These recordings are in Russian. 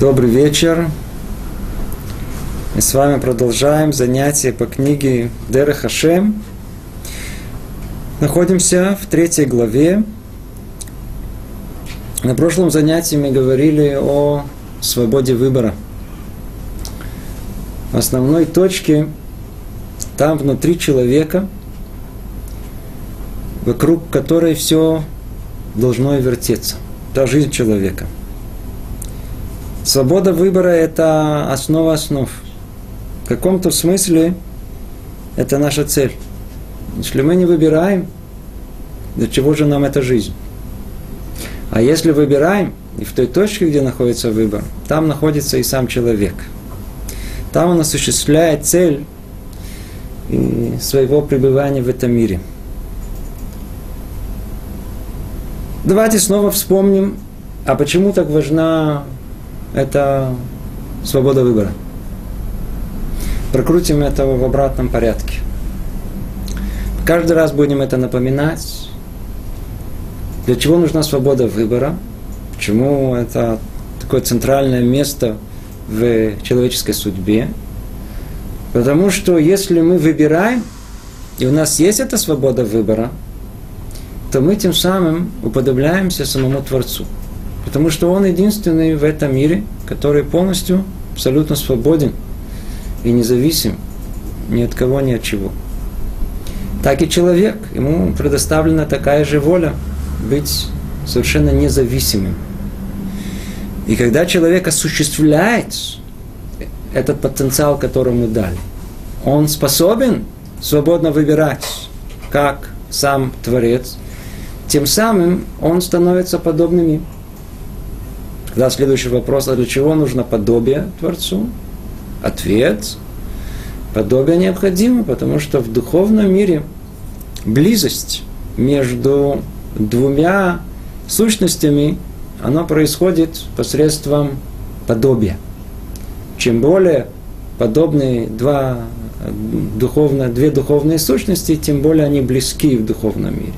Добрый вечер. Мы с вами продолжаем занятия по книге Дера Хашем. Находимся в третьей главе. На прошлом занятии мы говорили о свободе выбора. В основной точке там внутри человека, вокруг которой все должно вертеться. Это жизнь человека – Свобода выбора – это основа основ. В каком-то смысле это наша цель. Если мы не выбираем, для чего же нам эта жизнь? А если выбираем, и в той точке, где находится выбор, там находится и сам человек. Там он осуществляет цель своего пребывания в этом мире. Давайте снова вспомним, а почему так важна это свобода выбора. Прокрутим это в обратном порядке. Каждый раз будем это напоминать. Для чего нужна свобода выбора? Почему это такое центральное место в человеческой судьбе? Потому что если мы выбираем, и у нас есть эта свобода выбора, то мы тем самым уподобляемся самому Творцу – Потому что он единственный в этом мире, который полностью, абсолютно свободен и независим ни от кого, ни от чего. Так и человек, ему предоставлена такая же воля быть совершенно независимым. И когда человек осуществляет этот потенциал, который ему дали, он способен свободно выбирать, как сам Творец, тем самым он становится подобным им. Тогда следующий вопрос, а для чего нужно подобие Творцу? Ответ. Подобие необходимо, потому что в духовном мире близость между двумя сущностями, она происходит посредством подобия. Чем более подобные два духовно, две духовные сущности, тем более они близки в духовном мире.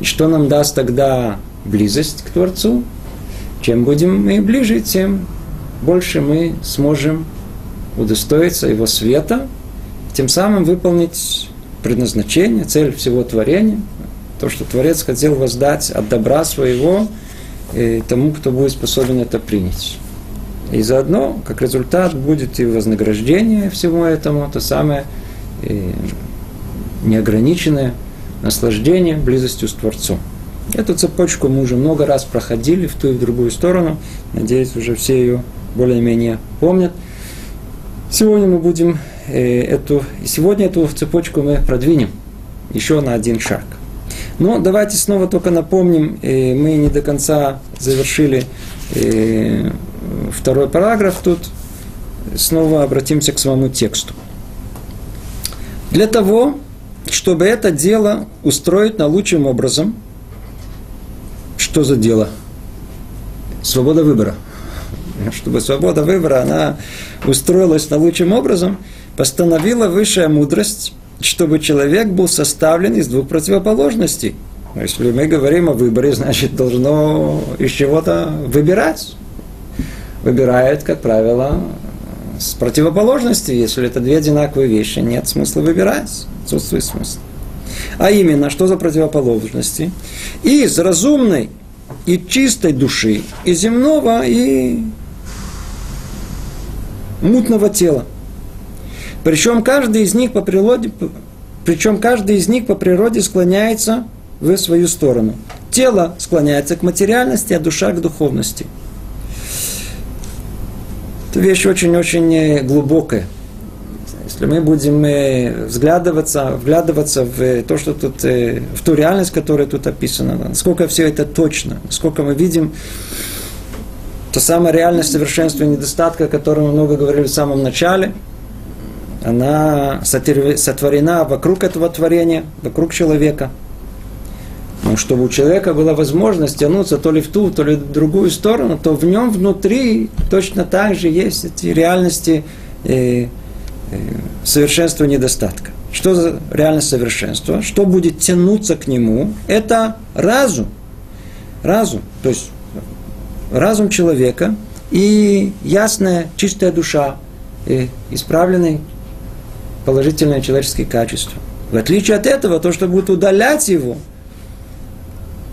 И что нам даст тогда близость к Творцу? Чем будем мы ближе, тем больше мы сможем удостоиться Его света, тем самым выполнить предназначение, цель всего творения, то, что Творец хотел воздать от добра своего и тому, кто будет способен это принять. И заодно, как результат, будет и вознаграждение всему этому, то самое неограниченное наслаждение близостью с Творцом. Эту цепочку мы уже много раз проходили в ту и в другую сторону. Надеюсь, уже все ее более-менее помнят. Сегодня мы будем э, эту, сегодня эту цепочку мы продвинем еще на один шаг. Но давайте снова только напомним, э, мы не до конца завершили э, второй параграф тут. Снова обратимся к самому тексту. Для того, чтобы это дело устроить наилучшим образом – что за дело? Свобода выбора. Чтобы свобода выбора, она устроилась наилучшим образом, постановила высшая мудрость, чтобы человек был составлен из двух противоположностей. Если мы говорим о выборе, значит, должно из чего-то выбирать. Выбирает, как правило, с противоположности. Если это две одинаковые вещи, нет смысла выбирать. Отсутствует смысл. А именно, что за противоположности? Из разумной и чистой души, и земного, и мутного тела. Причем каждый из них по природе, причем каждый из них по природе склоняется в свою сторону. Тело склоняется к материальности, а душа к духовности. Это вещь очень-очень глубокая. Если мы будем э, взглядываться, вглядываться в то, что тут, э, в ту реальность, которая тут описана, насколько все это точно, насколько мы видим то самая реальность совершенства и недостатка, о котором мы много говорили в самом начале, она сотворена вокруг этого творения, вокруг человека. Но чтобы у человека была возможность тянуться то ли в ту, то ли в другую сторону, то в нем внутри точно так же есть эти реальности э, Э, совершенства недостатка. Что за реальность совершенства? Что будет тянуться к нему? Это разум. Разум. То есть разум человека и ясная, чистая душа, и исправленные положительные человеческие качества. В отличие от этого, то, что будет удалять его,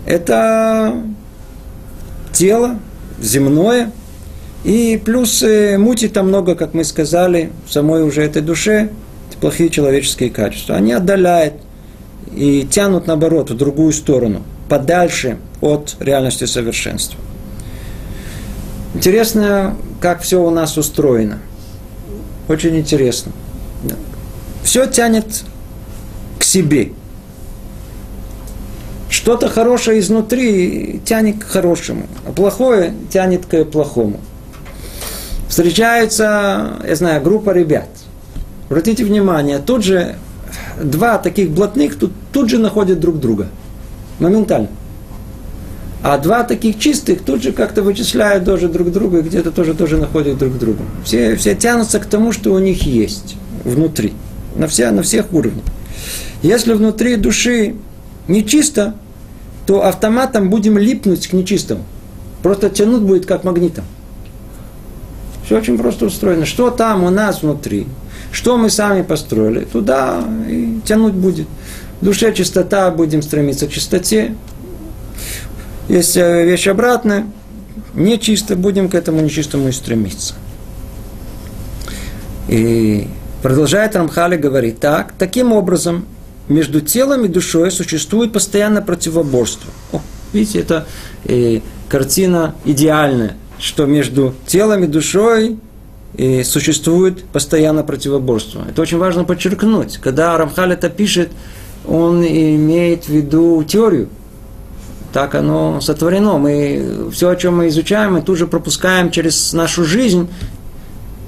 это тело земное, и плюс э, мути там много, как мы сказали, в самой уже этой душе, плохие человеческие качества. Они отдаляют и тянут, наоборот, в другую сторону, подальше от реальности совершенства. Интересно, как все у нас устроено. Очень интересно. Все тянет к себе. Что-то хорошее изнутри тянет к хорошему, а плохое тянет к плохому. Встречается, я знаю, группа ребят. Обратите внимание, тут же два таких блатных тут, тут же находят друг друга. Моментально. А два таких чистых тут же как-то вычисляют тоже друг друга и где-то тоже, тоже находят друг друга. Все, все тянутся к тому, что у них есть внутри. На, все, на всех уровнях. Если внутри души нечисто, то автоматом будем липнуть к нечистому. Просто тянуть будет как магнитом. Все очень просто устроено. Что там у нас внутри? Что мы сами построили? Туда и тянуть будет. В душе чистота, будем стремиться к чистоте. Есть э, вещь обратная. Нечисто, будем к этому нечистому и стремиться. И продолжает Рамхали говорить так, таким образом, между телом и душой существует постоянное противоборство. О, видите, это э, картина идеальная, что между телом и душой э, существует постоянное противоборство. Это очень важно подчеркнуть. Когда Рамхаль это пишет, он имеет в виду теорию. Так оно сотворено. Мы все, о чем мы изучаем, мы тут же пропускаем через нашу жизнь.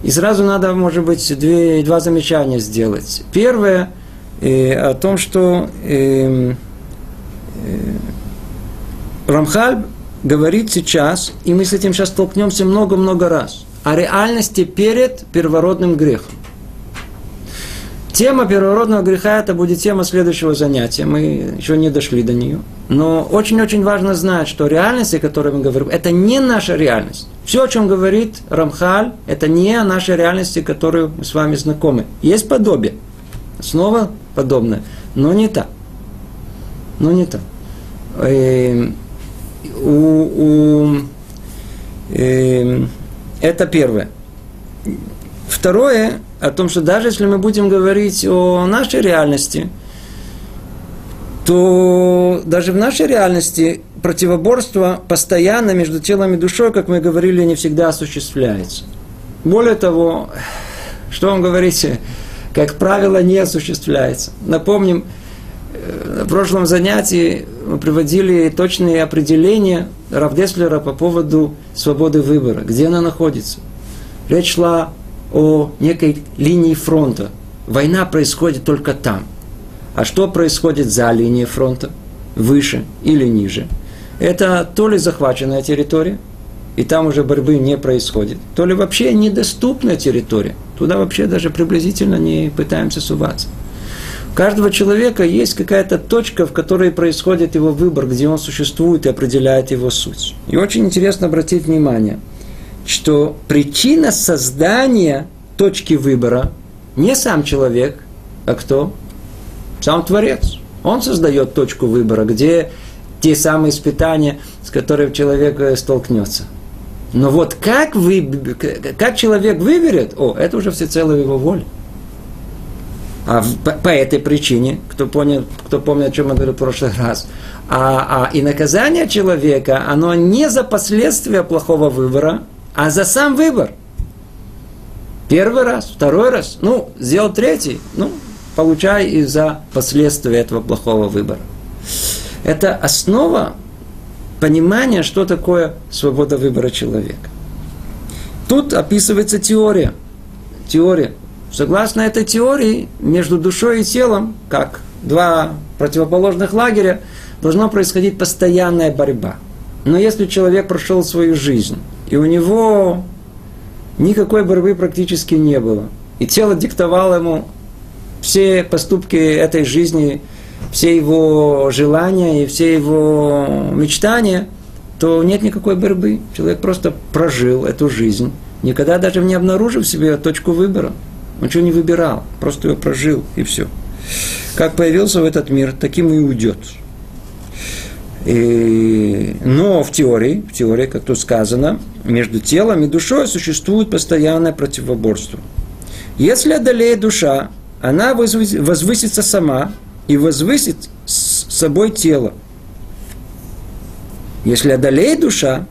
И сразу надо, может быть, две, два замечания сделать. Первое – э, о том, что э, э, Рамхаль говорит сейчас, и мы с этим сейчас столкнемся много-много раз, о реальности перед первородным грехом. Тема первородного греха это будет тема следующего занятия. Мы еще не дошли до нее. Но очень-очень важно знать, что реальность, о которой мы говорим, это не наша реальность. Все, о чем говорит Рамхаль, это не нашей реальности, которую мы с вами знакомы. Есть подобие. Снова подобное. Но не так. Но не так. Э, у, у, э, это первое. Второе, о том, что даже если мы будем говорить о нашей реальности, то даже в нашей реальности противоборство постоянно между телом и душой, как мы говорили, не всегда осуществляется. Более того, что вам говорите, как правило, не осуществляется. Напомним, на прошлом занятии мы приводили точные определения Равдеслера по поводу свободы выбора, где она находится. Речь шла о некой линии фронта. Война происходит только там. А что происходит за линией фронта? Выше или ниже? Это то ли захваченная территория, и там уже борьбы не происходит, то ли вообще недоступная территория. Туда вообще даже приблизительно не пытаемся суваться. Каждого человека есть какая-то точка, в которой происходит его выбор, где он существует и определяет его суть. И очень интересно обратить внимание, что причина создания точки выбора не сам человек, а кто? Сам Творец. Он создает точку выбора, где те самые испытания, с которыми человек э, столкнется. Но вот как, вы, как человек выберет, о, это уже всецело его воля. А по, по этой причине, кто, понял, кто помнит, о чем я говорил в прошлый раз, а, а, и наказание человека, оно не за последствия плохого выбора, а за сам выбор. Первый раз, второй раз, ну, сделал третий, ну, получай из-за последствия этого плохого выбора. Это основа понимание, что такое свобода выбора человека. Тут описывается теория. Теория. Согласно этой теории, между душой и телом, как два противоположных лагеря, должна происходить постоянная борьба. Но если человек прошел свою жизнь, и у него никакой борьбы практически не было, и тело диктовало ему все поступки этой жизни, все его желания и все его мечтания, то нет никакой борьбы. Человек просто прожил эту жизнь, никогда даже не обнаружив себе точку выбора. Он ничего не выбирал, просто ее прожил, и все. Как появился в этот мир, таким и уйдет. И, но в теории, в теории, как тут сказано, между телом и душой существует постоянное противоборство. Если одолеет душа, она возвысится сама и возвысит с собой тело. Если одолеет душа,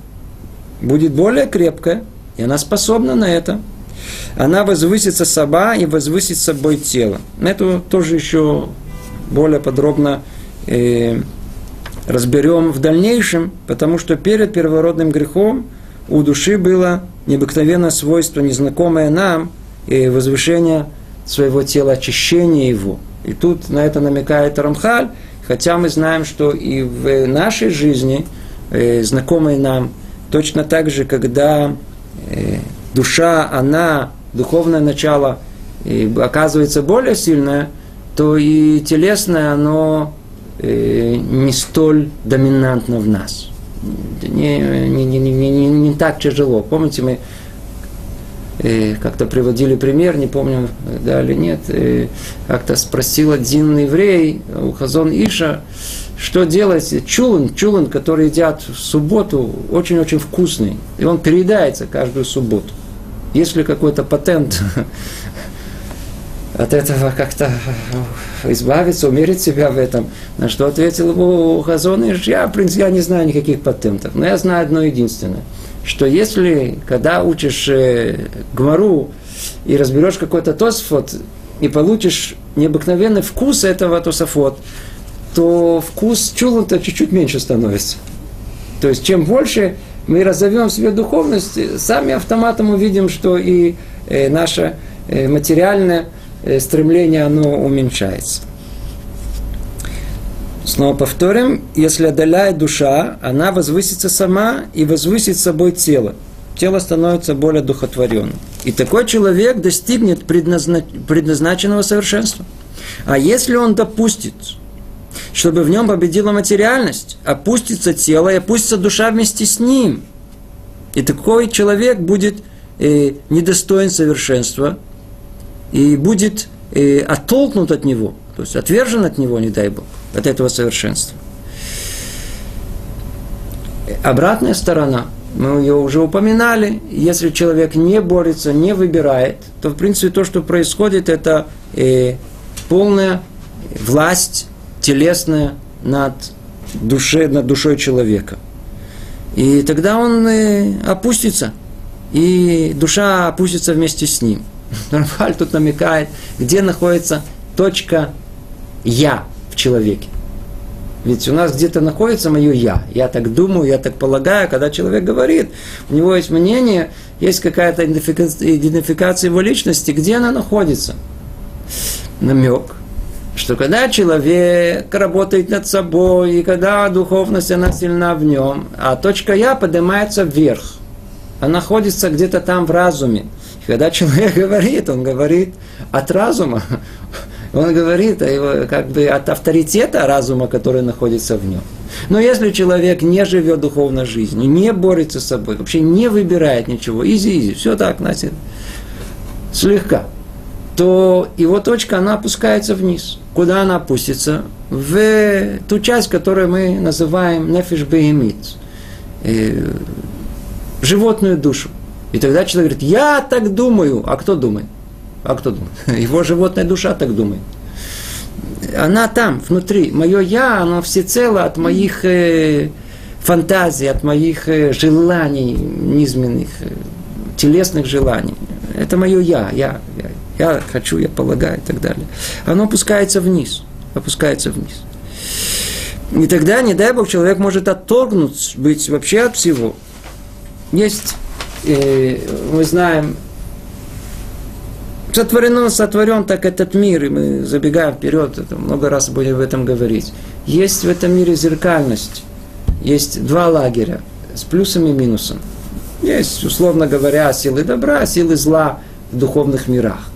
будет более крепкая, и она способна на это. Она возвысится сама и возвысит собой тело. Это тоже еще более подробно э, разберем в дальнейшем, потому что перед первородным грехом у души было необыкновенное свойство, незнакомое нам, и возвышение своего тела, очищение его. И тут на это намекает Рамхаль, хотя мы знаем, что и в нашей жизни, э, знакомой нам, точно так же, когда э, душа, она, духовное начало, э, оказывается более сильное, то и телесное, оно э, не столь доминантно в нас. Не, не, не, не, не, не так тяжело. Помните, мы э, как-то приводили пример, не помню, да или нет, э, как-то спросил один еврей у Хазон Иша, что делать? Чулан, чулан, который едят в субботу, очень-очень вкусный. И он переедается каждую субботу. Если какой-то патент от этого как-то избавиться, умерить себя в этом. На что ответил ему Хазон я, в принципе, я не знаю никаких патентов, но я знаю одно единственное, что если, когда учишь э, Гмару и разберешь какой-то тосфот, и получишь необыкновенный вкус этого тософот, то вкус чулан-то чуть-чуть меньше становится. То есть, чем больше мы разовьем себе духовность, сами автоматом увидим, что и э, наше э, материальное Э, стремление, оно уменьшается. Снова повторим, если одоляет душа, она возвысится сама и возвысит собой тело. Тело становится более духотворенным. И такой человек достигнет предназна... предназначенного совершенства. А если он допустит, чтобы в нем победила материальность, опустится тело и опустится душа вместе с ним, и такой человек будет э, недостоин совершенства, и будет э, оттолкнут от него, то есть отвержен от него, не дай Бог, от этого совершенства. Обратная сторона, мы ее уже упоминали, если человек не борется, не выбирает, то в принципе то, что происходит, это э, полная власть телесная над, душе, над душой человека. И тогда он опустится, и душа опустится вместе с ним. Рамхаль тут намекает, где находится точка «я» в человеке. Ведь у нас где-то находится мое «я». Я так думаю, я так полагаю, когда человек говорит, у него есть мнение, есть какая-то идентификация его личности, где она находится. Намек, что когда человек работает над собой, и когда духовность, она сильна в нем, а точка «я» поднимается вверх, она находится где-то там в разуме – когда человек говорит, он говорит от разума, он говорит как бы от авторитета разума, который находится в нем. Но если человек не живет духовной жизнью, не борется с собой, вообще не выбирает ничего, изи-изи, все так, значит, слегка, то его точка, она опускается вниз. Куда она опустится? В ту часть, которую мы называем нефеш беэмит, э, животную душу. И тогда человек говорит, я так думаю. А кто думает? А кто думает? Его животная душа так думает. Она там, внутри. Мое я, оно всецело от моих э, фантазий, от моих э, желаний низменных, э, телесных желаний. Это мое я, я, я. Я хочу, я полагаю и так далее. Оно опускается вниз. Опускается вниз. И тогда, не дай Бог, человек может отторгнуть, быть вообще от всего. Есть мы знаем, сотворено, сотворен так этот мир, и мы забегаем вперед, это много раз будем об этом говорить. Есть в этом мире зеркальность, есть два лагеря с плюсом и минусом. Есть, условно говоря, силы добра, силы зла в духовных мирах.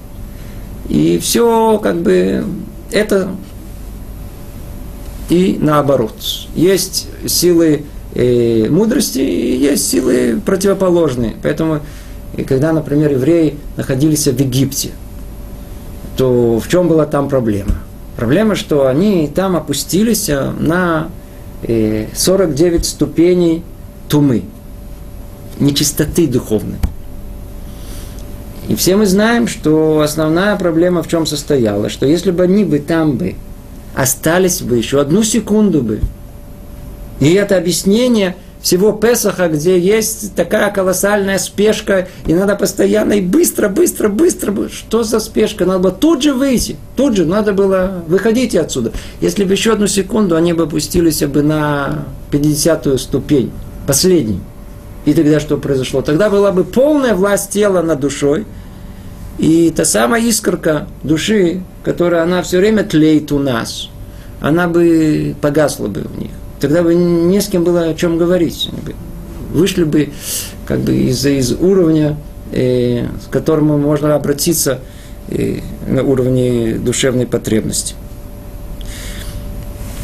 И все как бы это и наоборот. Есть силы э, мудрости и есть силы противоположные. Поэтому, и когда, например, евреи находились в Египте, то в чем была там проблема? Проблема, что они там опустились на 49 ступеней тумы, нечистоты духовной. И все мы знаем, что основная проблема в чем состояла, что если бы они бы там бы остались бы еще одну секунду бы, и это объяснение всего Песаха, где есть такая колоссальная спешка, и надо постоянно и быстро, быстро, быстро. Что за спешка? Надо было тут же выйти, тут же надо было выходить отсюда. Если бы еще одну секунду, они бы опустились бы на 50-ю ступень, последнюю. И тогда что произошло? Тогда была бы полная власть тела над душой, и та самая искорка души, которая она все время тлеет у нас, она бы погасла бы в них. Тогда бы не с кем было о чем говорить. Вышли бы как бы из, из уровня, э, к которому можно обратиться э, на уровне душевной потребности.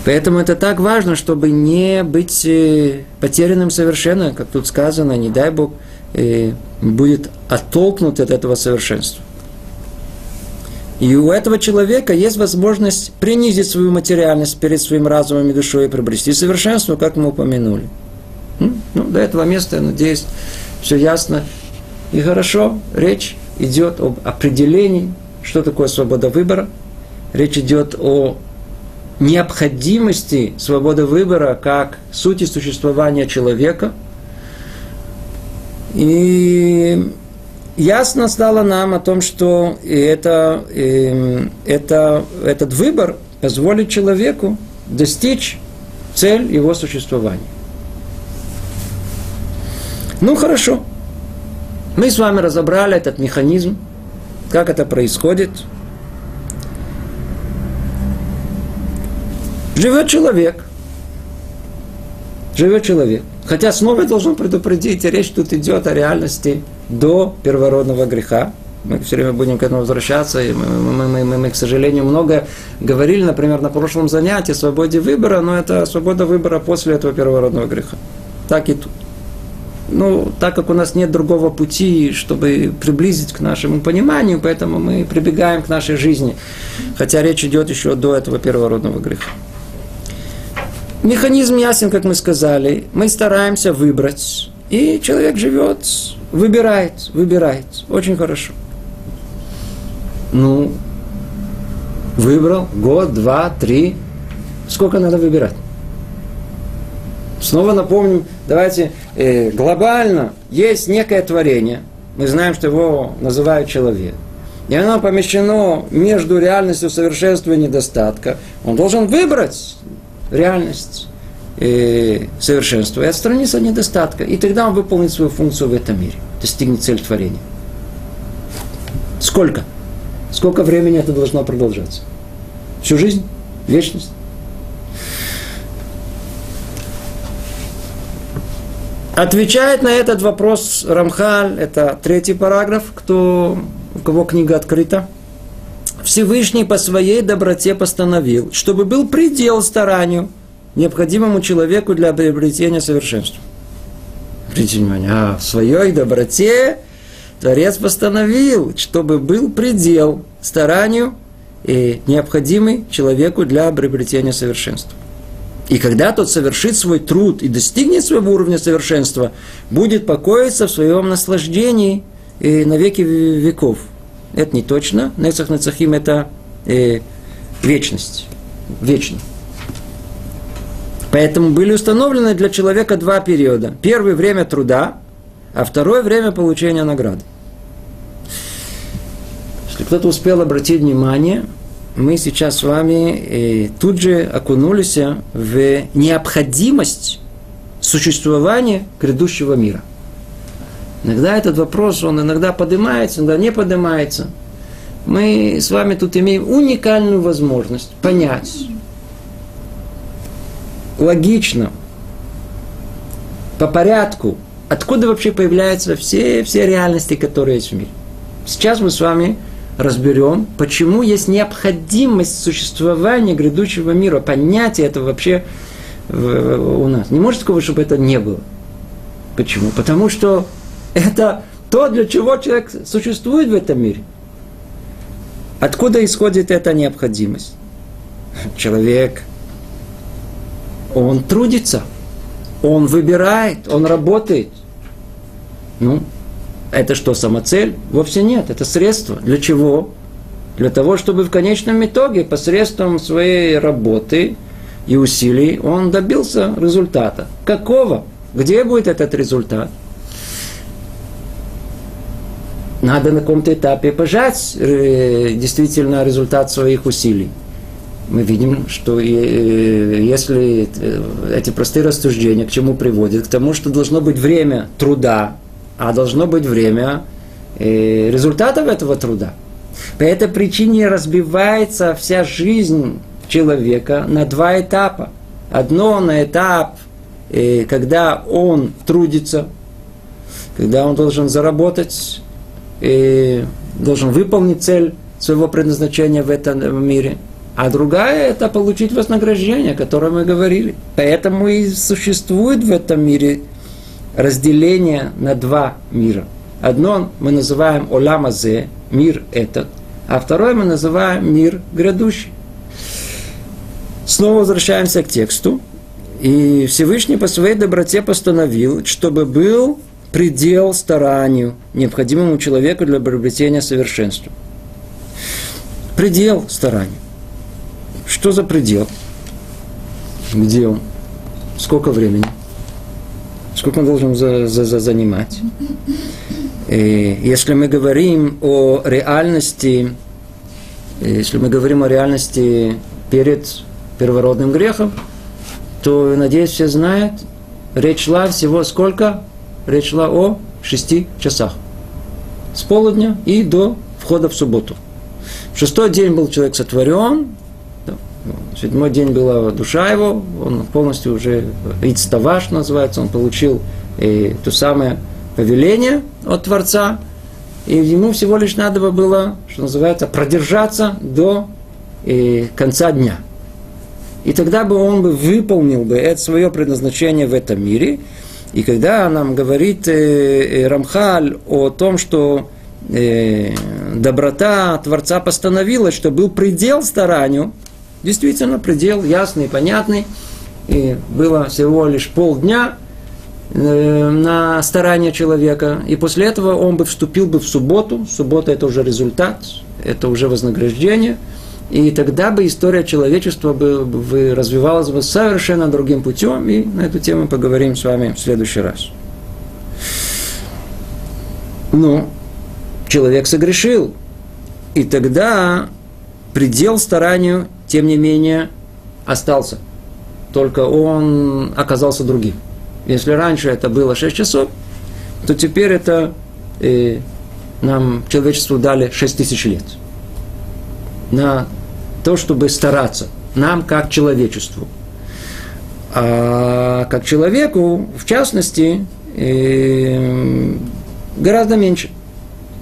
Поэтому это так важно, чтобы не быть э, потерянным совершенно, как тут сказано, не дай Бог, э, будет оттолкнут от этого совершенства. И у этого человека есть возможность принизить свою материальность перед своим разумом и душой и приобрести совершенство, как мы упомянули. Ну, до этого места, я надеюсь, все ясно и хорошо. Речь идет об определении, что такое свобода выбора. Речь идет о необходимости свободы выбора как сути существования человека. И ясно стало нам о том, что это, это, этот выбор позволит человеку достичь цель его существования. Ну хорошо. Мы с вами разобрали этот механизм, как это происходит – Живет человек. Живет человек. Хотя снова я должен предупредить, речь тут идет о реальности до первородного греха. Мы все время будем к этому возвращаться. И мы, мы, мы, мы, мы, к сожалению, много говорили, например, на прошлом занятии о свободе выбора, но это свобода выбора после этого первородного греха. Так и тут. Ну, так как у нас нет другого пути, чтобы приблизить к нашему пониманию, поэтому мы прибегаем к нашей жизни. Хотя речь идет еще до этого первородного греха. Механизм ясен, как мы сказали. Мы стараемся выбрать. И человек живет, выбирает, выбирает. Очень хорошо. Ну, выбрал год, два, три. Сколько надо выбирать? Снова напомним, давайте э, глобально есть некое творение. Мы знаем, что его называют человек. И оно помещено между реальностью совершенства и недостатка. Он должен выбрать реальность э, совершенства и отстраниться от недостатка. И тогда он выполнит свою функцию в этом мире, достигнет цель творения. Сколько? Сколько времени это должно продолжаться? Всю жизнь? Вечность? Отвечает на этот вопрос Рамхаль, это третий параграф, кто, у кого книга открыта. Всевышний по своей доброте постановил, чтобы был предел старанию, необходимому человеку для приобретения совершенства. Обратите внимание, а в своей доброте Творец постановил, чтобы был предел старанию, и необходимый человеку для приобретения совершенства. И когда тот совершит свой труд и достигнет своего уровня совершенства, будет покоиться в своем наслаждении и на веки веков – это не точно. Нецах Нецахим – это э, вечность. Вечно. Поэтому были установлены для человека два периода. Первый – время труда, а второе – время получения награды. Если кто-то успел обратить внимание, мы сейчас с вами э, тут же окунулись в необходимость существования грядущего мира – Иногда этот вопрос, он иногда поднимается, иногда не поднимается. Мы с вами тут имеем уникальную возможность понять логично, по порядку, откуда вообще появляются все, все реальности, которые есть в мире. Сейчас мы с вами разберем, почему есть необходимость существования грядущего мира, понятие этого вообще у нас. Не может такого, чтобы это не было. Почему? Потому что это то, для чего человек существует в этом мире. Откуда исходит эта необходимость? Человек, он трудится, он выбирает, он работает. Ну, это что, самоцель? Вовсе нет, это средство. Для чего? Для того, чтобы в конечном итоге посредством своей работы и усилий он добился результата. Какого? Где будет этот результат? Надо на каком-то этапе пожать э, действительно результат своих усилий. Мы видим, что э, если э, эти простые рассуждения к чему приводят? К тому, что должно быть время труда, а должно быть время результатов этого труда. По этой причине разбивается вся жизнь человека на два этапа. Одно на этап, когда он трудится, когда он должен заработать, и должен выполнить цель своего предназначения в этом мире. А другая – это получить вознаграждение, о котором мы говорили. Поэтому и существует в этом мире разделение на два мира. Одно мы называем Оламазе, мир этот, а второй мы называем мир грядущий. Снова возвращаемся к тексту. И Всевышний по своей доброте постановил, чтобы был предел старанию, необходимому человеку для приобретения совершенства. Предел старанию. Что за предел? Где он? Сколько времени? Сколько он должен за, за, за занимать? И если мы говорим о реальности, если мы говорим о реальности перед первородным грехом, то, надеюсь, все знают, речь шла всего сколько? Речь шла о шести часах. С полудня и до входа в субботу. В шестой день был человек сотворен, в седьмой день была душа его, он полностью уже Ицтаваш называется, он получил и то самое повеление от Творца, и ему всего лишь надо было, что называется, продержаться до и, конца дня – и тогда бы он бы выполнил бы это свое предназначение в этом мире. И когда нам говорит э, э, Рамхаль о том, что э, доброта Творца постановила, что был предел старанию, действительно предел ясный, понятный, и было всего лишь полдня на старание человека, и после этого он бы вступил бы в субботу, суббота это уже результат, это уже вознаграждение – и тогда бы история человечества бы, развивалась бы совершенно другим путем, и на эту тему поговорим с вами в следующий раз. Но человек согрешил, и тогда предел старанию, тем не менее, остался. Только он оказался другим. Если раньше это было 6 часов, то теперь это э, нам человечеству дали 6 тысяч лет. На то, чтобы стараться. Нам, как человечеству. А как человеку, в частности, э, гораздо меньше.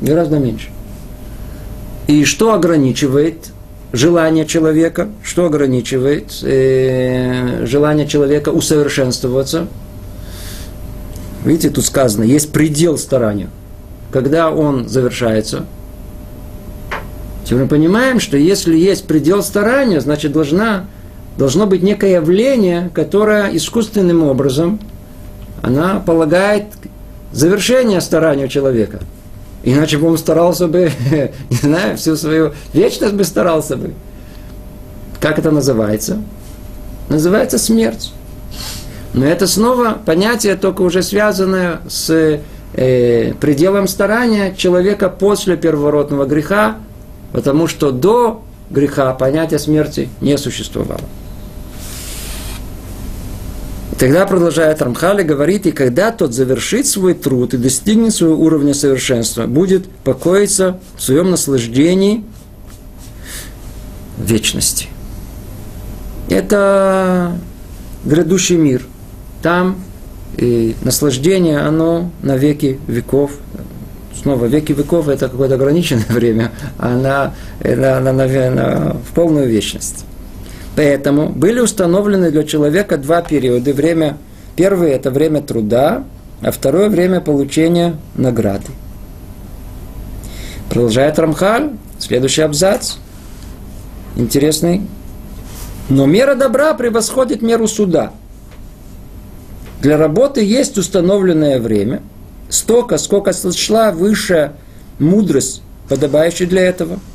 Гораздо меньше. И что ограничивает желание человека? Что ограничивает э, желание человека усовершенствоваться? Видите, тут сказано, есть предел старанию. Когда он завершается – Теперь мы понимаем, что если есть предел старания, значит должна, должно быть некое явление, которое искусственным образом она полагает завершение старания человека. Иначе бы он старался бы, не знаю, всю свою вечность бы старался бы. Как это называется? Называется смерть. Но это снова понятие, только уже связанное с э, пределом старания человека после первородного греха, Потому что до греха понятия смерти не существовало. Тогда продолжает Рамхали, говорит, и когда тот завершит свой труд и достигнет своего уровня совершенства, будет покоиться в своем наслаждении вечности. Это грядущий мир. Там и наслаждение, оно на веки веков, снова веки веков это какое-то ограниченное время, а на, на, на, на, на, в полную вечность. Поэтому были установлены для человека два периода. Время, первое – это время труда, а второе – время получения награды. Продолжает Рамхаль, следующий абзац, интересный. Но мера добра превосходит меру суда. Для работы есть установленное время, столько, сколько сошла высшая мудрость, подобающая для этого –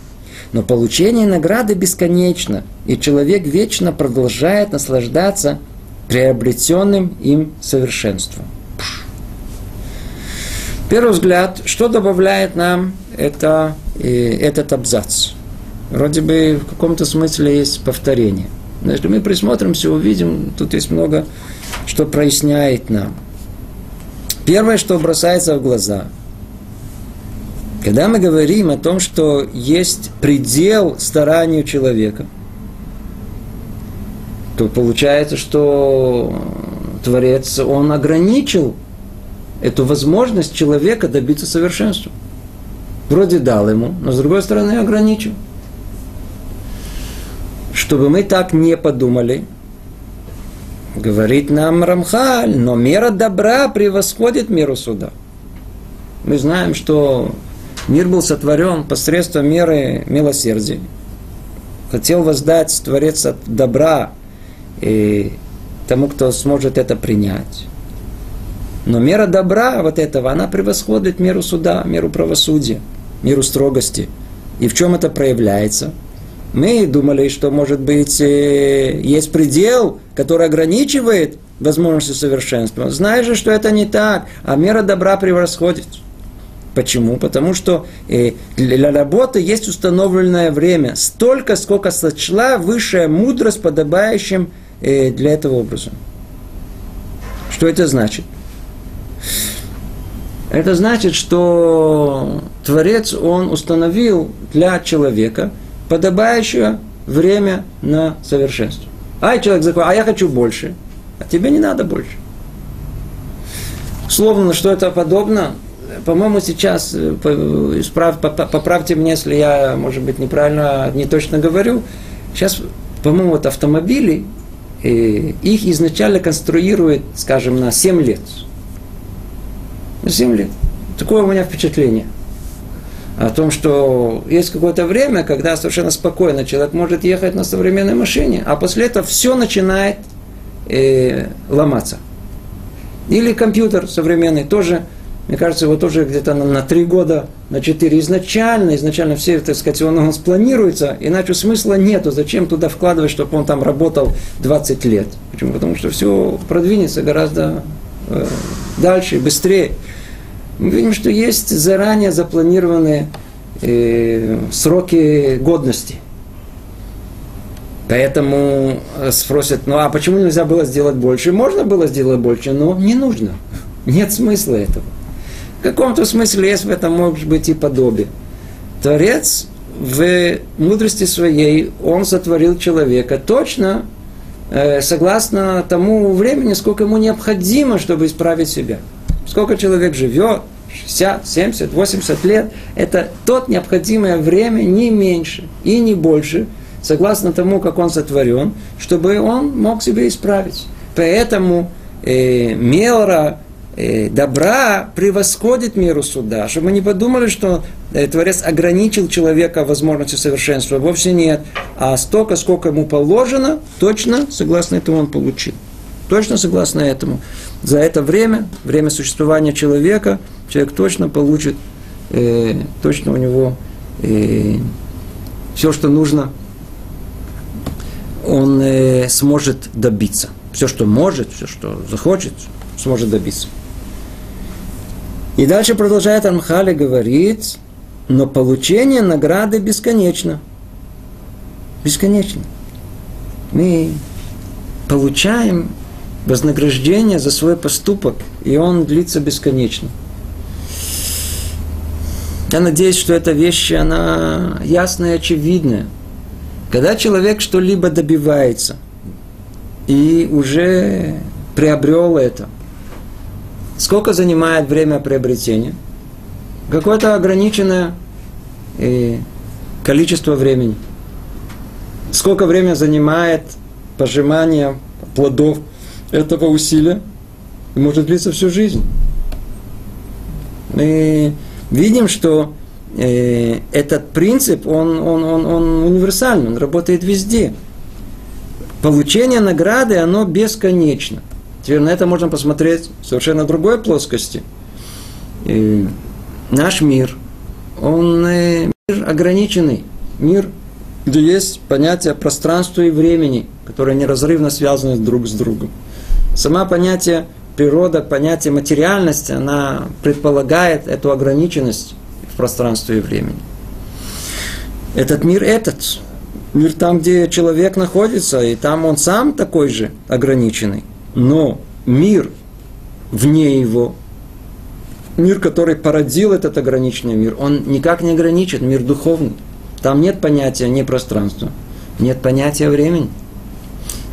но получение награды бесконечно, и человек вечно продолжает наслаждаться приобретенным им совершенством. Первый взгляд, что добавляет нам это, э, этот абзац? Вроде бы в каком-то смысле есть повторение. Но если мы присмотримся, увидим, тут есть много, что проясняет нам. Первое, что бросается в глаза – когда мы говорим о том, что есть предел старанию человека, то получается, что Творец, он ограничил эту возможность человека добиться совершенства. Вроде дал ему, но с другой стороны ограничил. Чтобы мы так не подумали, говорит нам Рамхаль, но мера добра превосходит меру суда. Мы знаем, что Мир был сотворен посредством меры милосердия. Хотел воздать Творец от добра и тому, кто сможет это принять. Но мера добра вот этого, она превосходит меру суда, меру правосудия, меру строгости. И в чем это проявляется? Мы думали, что, может быть, э, есть предел, который ограничивает возможности совершенства. Знаешь же, что это не так, а мера добра превосходит. Почему? Потому что э, для работы есть установленное время. Столько, сколько сочла высшая мудрость, подобающим э, для этого образа. Что это значит? Это значит, что Творец, он установил для человека подобающее время на совершенство. А человек заходит, а я хочу больше. А тебе не надо больше. Словно, что это подобно, по-моему, сейчас, э, исправ, поправьте меня, если я, может быть, неправильно, не точно говорю, сейчас, по-моему, вот автомобили, э, их изначально конструируют, скажем, на 7 лет. На 7 лет. Такое у меня впечатление. О том, что есть какое-то время, когда совершенно спокойно человек может ехать на современной машине, а после этого все начинает э, ломаться. Или компьютер современный тоже мне кажется, его тоже где-то на, на 3 года, на 4 изначально, изначально все, так сказать, он, он спланируется, иначе смысла нету. Зачем туда вкладывать, чтобы он там работал 20 лет? Почему? Потому что все продвинется гораздо э, дальше, быстрее. Мы видим, что есть заранее запланированные э, сроки годности. Поэтому э, спросят, ну а почему нельзя было сделать больше? Можно было сделать больше, но не нужно. Нет смысла этого. В каком-то смысле есть в этом, может быть, и подобие. Творец в мудрости своей, он сотворил человека точно э, согласно тому времени, сколько ему необходимо, чтобы исправить себя. Сколько человек живет, 60, 70, 80 лет, это тот необходимое время, не меньше и не больше, согласно тому, как он сотворен, чтобы он мог себя исправить. Поэтому э, мера Э, добра превосходит меру суда. Чтобы мы не подумали, что э, Творец ограничил человека возможностью совершенства. Вовсе нет. А столько, сколько ему положено, точно, согласно этому, он получил. Точно согласно этому. За это время, время существования человека, человек точно получит, э, точно у него э, все, что нужно, он э, сможет добиться. Все, что может, все, что захочет, сможет добиться. И дальше продолжает Амхали говорить, но получение награды бесконечно. Бесконечно. Мы получаем вознаграждение за свой поступок, и он длится бесконечно. Я надеюсь, что эта вещь, она ясная и очевидная. Когда человек что-либо добивается и уже приобрел это, Сколько занимает время приобретения? Какое-то ограниченное э, количество времени. Сколько времени занимает пожимание плодов этого усилия? И может длиться всю жизнь. Мы видим, что э, этот принцип, он, он, он, он универсальный, он работает везде. Получение награды, оно бесконечно. Теперь на это можно посмотреть в совершенно другой плоскости. И наш мир, он э, мир ограниченный, мир, где есть понятие пространства и времени, которые неразрывно связаны друг с другом. Сама понятие природа, понятие материальности, она предполагает эту ограниченность в пространстве и времени. Этот мир этот, мир там, где человек находится, и там он сам такой же ограниченный. Но мир вне его, мир, который породил этот ограниченный мир, он никак не ограничен, мир духовный. Там нет понятия не пространства, нет понятия времени.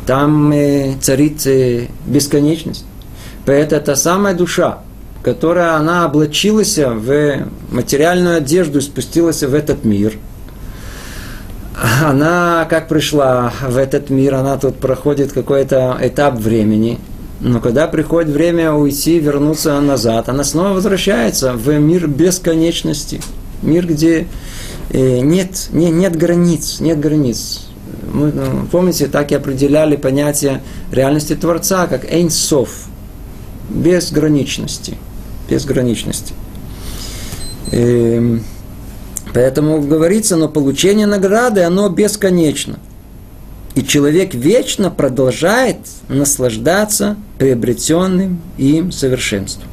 Там э, царит э, бесконечность. Поэтому это самая душа, которая она облачилась в материальную одежду и спустилась в этот мир. Она, как пришла в этот мир, она тут проходит какой-то этап времени, но когда приходит время уйти, вернуться назад, она снова возвращается в мир бесконечности. Мир, где э, нет, нет, нет границ, нет границ. Мы, ну, помните, так и определяли понятие реальности Творца, как Эйнсов, безграничности. Безграничности. И, эм, поэтому говорится, но получение награды, оно бесконечно. И человек вечно продолжает наслаждаться приобретенным им совершенством.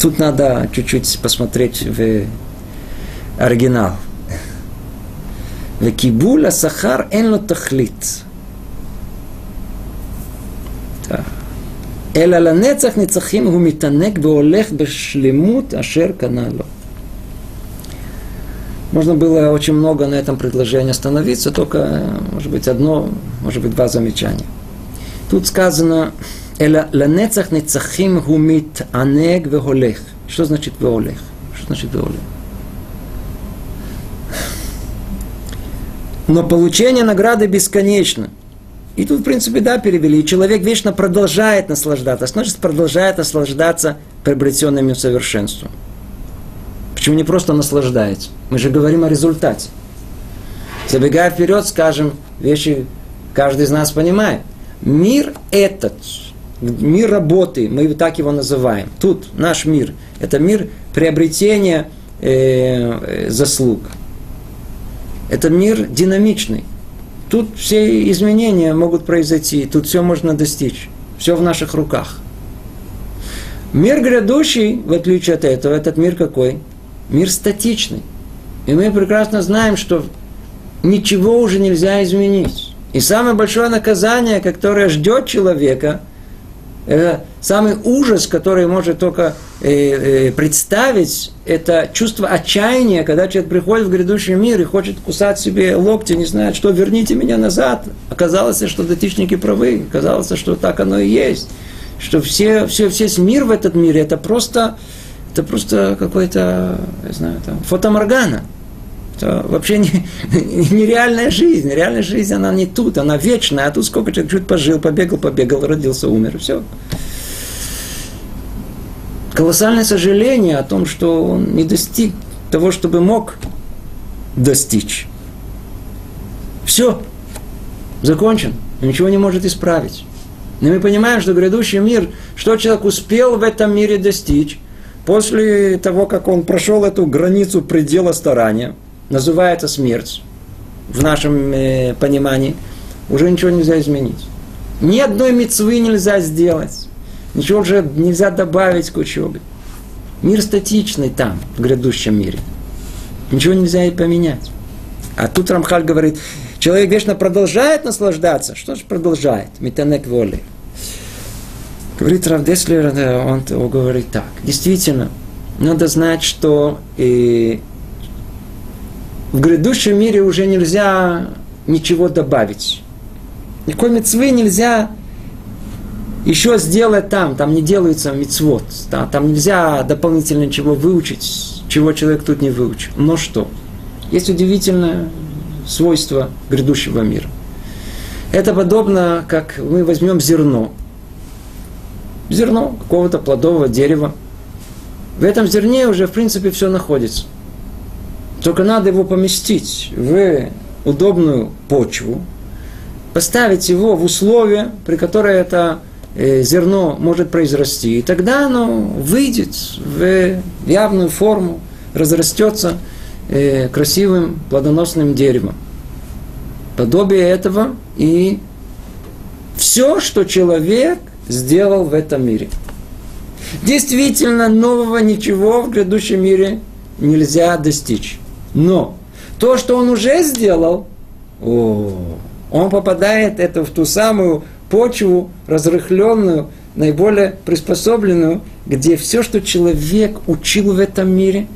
Тут надо чуть-чуть посмотреть в оригинал. וכיבול השכר אין לו תכלית. אלא לנצח נצחים הוא מתענג והולך בשלמות אשר קנה לו. Можно было очень много на этом предложении остановиться, только, может быть, одно, может быть, два замечания. Тут сказано, «Эла ланецах нецахим гумит анег веголех». Что значит веолех? Что значит веолех? Но получение награды бесконечно. И тут, в принципе, да, перевели. И человек вечно продолжает наслаждаться. Значит, продолжает наслаждаться приобретенным совершенством. Почему не просто наслаждается? Мы же говорим о результате. Забегая вперед, скажем, вещи каждый из нас понимает. Мир этот, мир работы, мы так его называем. Тут наш мир, это мир приобретения э, заслуг. Это мир динамичный. Тут все изменения могут произойти, тут все можно достичь. Все в наших руках. Мир грядущий, в отличие от этого, этот мир какой? Мир статичный. И мы прекрасно знаем, что ничего уже нельзя изменить. И самое большое наказание, которое ждет человека, это самый ужас, который может только э, э, представить, это чувство отчаяния, когда человек приходит в грядущий мир и хочет кусать себе локти, не знает, что верните меня назад. Оказалось, что дотичники правы, оказалось, что так оно и есть. Что все, все, весь мир в этот мире, это просто это просто какой-то, я знаю, там, фотоморгана. Это вообще не, нереальная жизнь. Реальная жизнь, она не тут, она вечная. А тут сколько человек чуть пожил, побегал, побегал, родился, умер, все. Колоссальное сожаление о том, что он не достиг того, чтобы мог достичь. Все. Закончен. Ничего не может исправить. Но мы понимаем, что грядущий мир, что человек успел в этом мире достичь, После того, как он прошел эту границу предела старания, называется смерть, в нашем э, понимании, уже ничего нельзя изменить. Ни одной мецвы нельзя сделать. Ничего уже нельзя добавить к учебе. Мир статичный там, в грядущем мире. Ничего нельзя и поменять. А тут Рамхаль говорит, человек вечно продолжает наслаждаться. Что же продолжает? Метанек воли. Говорит Равдеслер, он говорит так. Действительно, надо знать, что и в грядущем мире уже нельзя ничего добавить. Никакой мецвы нельзя еще сделать там, там не делается мецвод, да, там нельзя дополнительно ничего выучить, чего человек тут не выучил. Но что? Есть удивительное свойство грядущего мира. Это подобно, как мы возьмем зерно. Зерно какого-то плодового дерева. В этом зерне уже, в принципе, все находится. Только надо его поместить в удобную почву, поставить его в условия, при которых это э, зерно может произрасти. И тогда оно выйдет в явную форму, разрастется э, красивым плодоносным деревом. Подобие этого и все, что человек сделал в этом мире. Действительно, нового ничего в грядущем мире нельзя достичь. Но то, что он уже сделал, о, он попадает это в ту самую почву разрыхленную, наиболее приспособленную, где все, что человек учил в этом мире,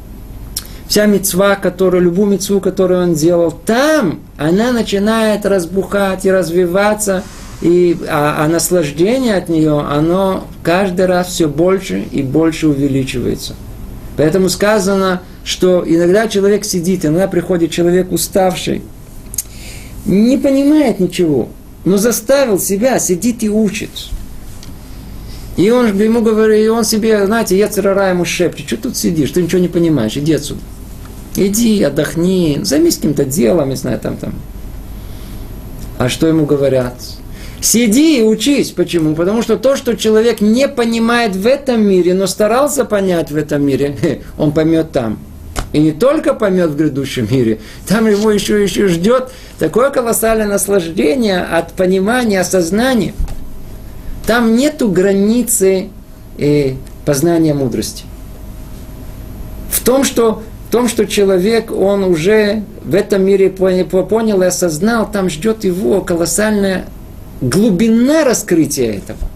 вся мецва, которую, любую мецву, которую он делал, там она начинает разбухать и развиваться, и, а, а наслаждение от нее, оно каждый раз все больше и больше увеличивается. Поэтому сказано, что иногда человек сидит, иногда приходит человек уставший, не понимает ничего, но заставил себя, сидит и учит. И он ему говорит, и он себе, знаете, я церара ему шепчет, что тут сидишь, ты ничего не понимаешь, иди отсюда. Иди, отдохни, займись каким-то делом, не знаю, там, там. А что ему говорят? Сиди и учись. Почему? Потому что то, что человек не понимает в этом мире, но старался понять в этом мире, он поймет там. И не только поймет в грядущем мире, там его еще, еще ждет такое колоссальное наслаждение от понимания, осознания. Там нету границы э, познания мудрости. В том, что в том, что человек, он уже в этом мире понял и осознал, там ждет его колоссальная глубина раскрытия этого.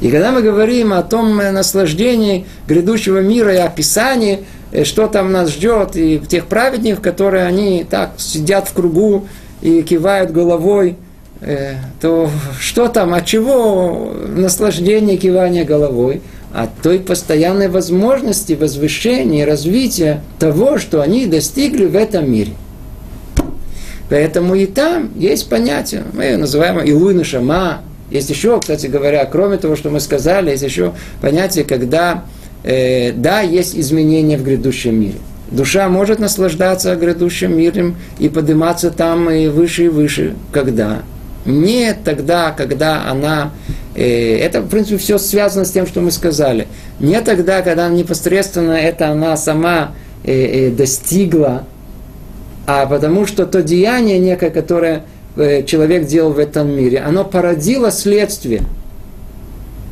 И когда мы говорим о том наслаждении грядущего мира и описании, э, что там нас ждет, и тех праведников, которые они так сидят в кругу и кивают головой, э, то что там, от чего наслаждение кивания головой? От той постоянной возможности возвышения, развития того, что они достигли в этом мире. Поэтому и там есть понятие, мы ее называем Илуйна Шама, есть еще, кстати говоря, кроме того, что мы сказали, есть еще понятие, когда, э, да, есть изменения в грядущем мире. Душа может наслаждаться грядущим миром и подниматься там и выше и выше. Когда? Не тогда, когда она... Э, это, в принципе, все связано с тем, что мы сказали. Не тогда, когда непосредственно это она сама э, э, достигла, а потому что то деяние некое, которое человек делал в этом мире, оно породило следствие.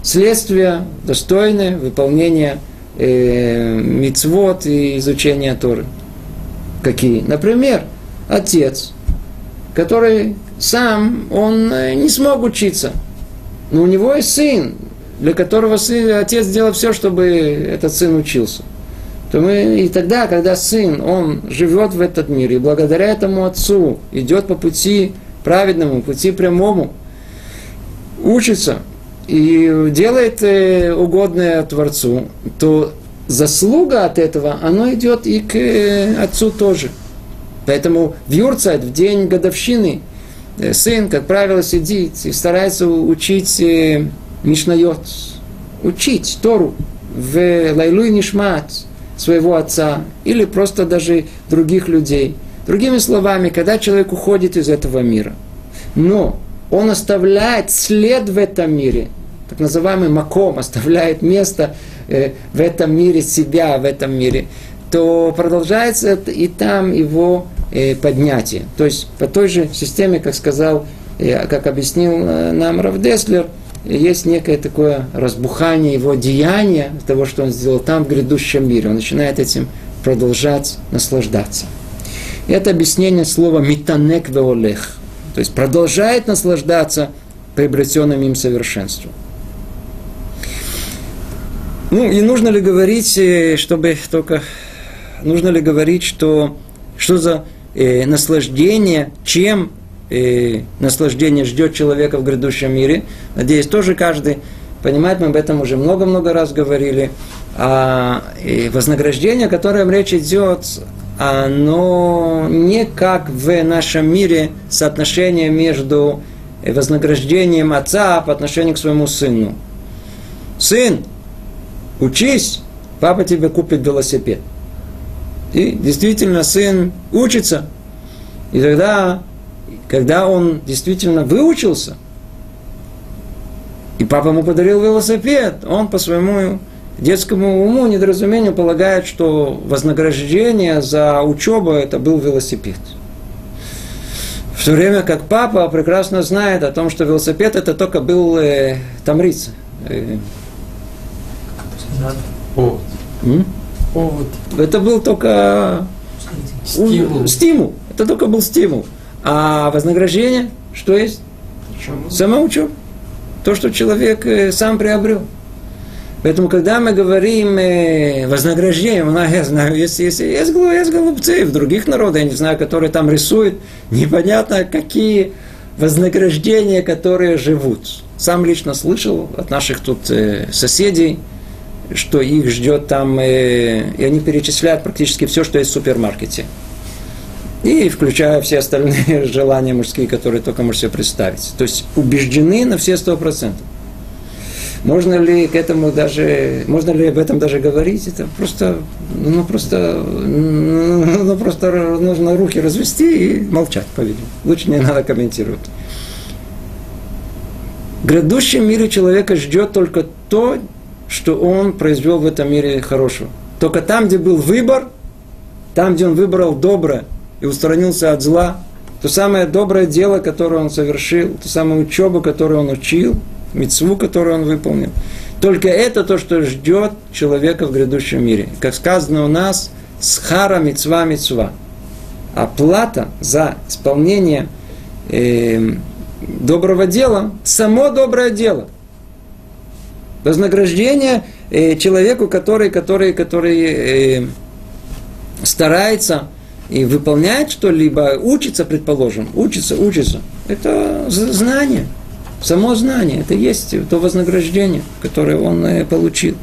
Следствие достойное выполнения э, мицвод и изучения Торы. Какие? Например, отец, который сам, он э, не смог учиться. Но у него есть сын, для которого сын, отец сделал все, чтобы этот сын учился. То мы, и тогда, когда сын, он живет в этот мире, и благодаря этому отцу идет по пути праведному, пути прямому, учится и делает э, угодное Творцу, то заслуга от этого, оно идет и к э, отцу тоже. Поэтому в Юрцайт, в день годовщины, э, сын, как правило, сидит и старается учить Мишнайот, учить Тору в Лайлу Нишмат своего отца или просто даже других людей – Другими словами, когда человек уходит из этого мира, но он оставляет след в этом мире, так называемый маком, оставляет место э, в этом мире, себя в этом мире, то продолжается и там его э, поднятие. То есть по той же системе, как сказал, э, как объяснил нам Равдеслер, есть некое такое разбухание его деяния, того, что он сделал там, в грядущем мире. Он начинает этим продолжать наслаждаться. Это объяснение слова «митанек веолех», то есть продолжает наслаждаться приобретенным им совершенством. Ну, и нужно ли говорить, э, чтобы только... Нужно ли говорить, что, что за э, наслаждение, чем э, наслаждение ждет человека в грядущем мире? Надеюсь, тоже каждый понимает, мы об этом уже много-много раз говорили. А э, вознаграждение, о котором речь идет, оно не как в нашем мире соотношение между вознаграждением отца по отношению к своему сыну. Сын, учись, папа тебе купит велосипед. И действительно сын учится. И тогда, когда он действительно выучился, и папа ему подарил велосипед, он по своему детскому уму, недоразумению полагает, что вознаграждение за учебу это был велосипед. В то время как папа прекрасно знает о том, что велосипед это только был э, тамриц. Э, Повод. Повод. Это был только стимул. стимул. Это только был стимул. А вознаграждение, что есть? Самоучеб. То, что человек э, сам приобрел. Поэтому, когда мы говорим э, вознаграждение, ну, я знаю, есть, есть, есть, есть голубцы в других народах, я не знаю, которые там рисуют, непонятно, какие вознаграждения, которые живут. Сам лично слышал от наших тут э, соседей, что их ждет там, э, и они перечисляют практически все, что есть в супермаркете. И включая все остальные желания мужские, которые только можете себе представить. То есть убеждены на все сто процентов. Можно ли к этому даже, можно ли об этом даже говорить? Это просто, ну просто, ну просто нужно руки развести и молчать, по-видимому. Лучше не надо комментировать. В грядущем мире человека ждет только то, что он произвел в этом мире хорошего. Только там, где был выбор, там, где он выбрал доброе и устранился от зла, то самое доброе дело, которое он совершил, ту самую учебу, которую он учил – мецву, которую он выполнил. Только это то, что ждет человека в грядущем мире. Как сказано у нас, схара мецва мецва. Оплата за исполнение э, доброго дела, само доброе дело. Вознаграждение э, человеку, который, который, который э, старается и выполняет что-либо, учится, предположим, учится, учится. Это знание. Само знание, это есть то вознаграждение, которое он э, получил.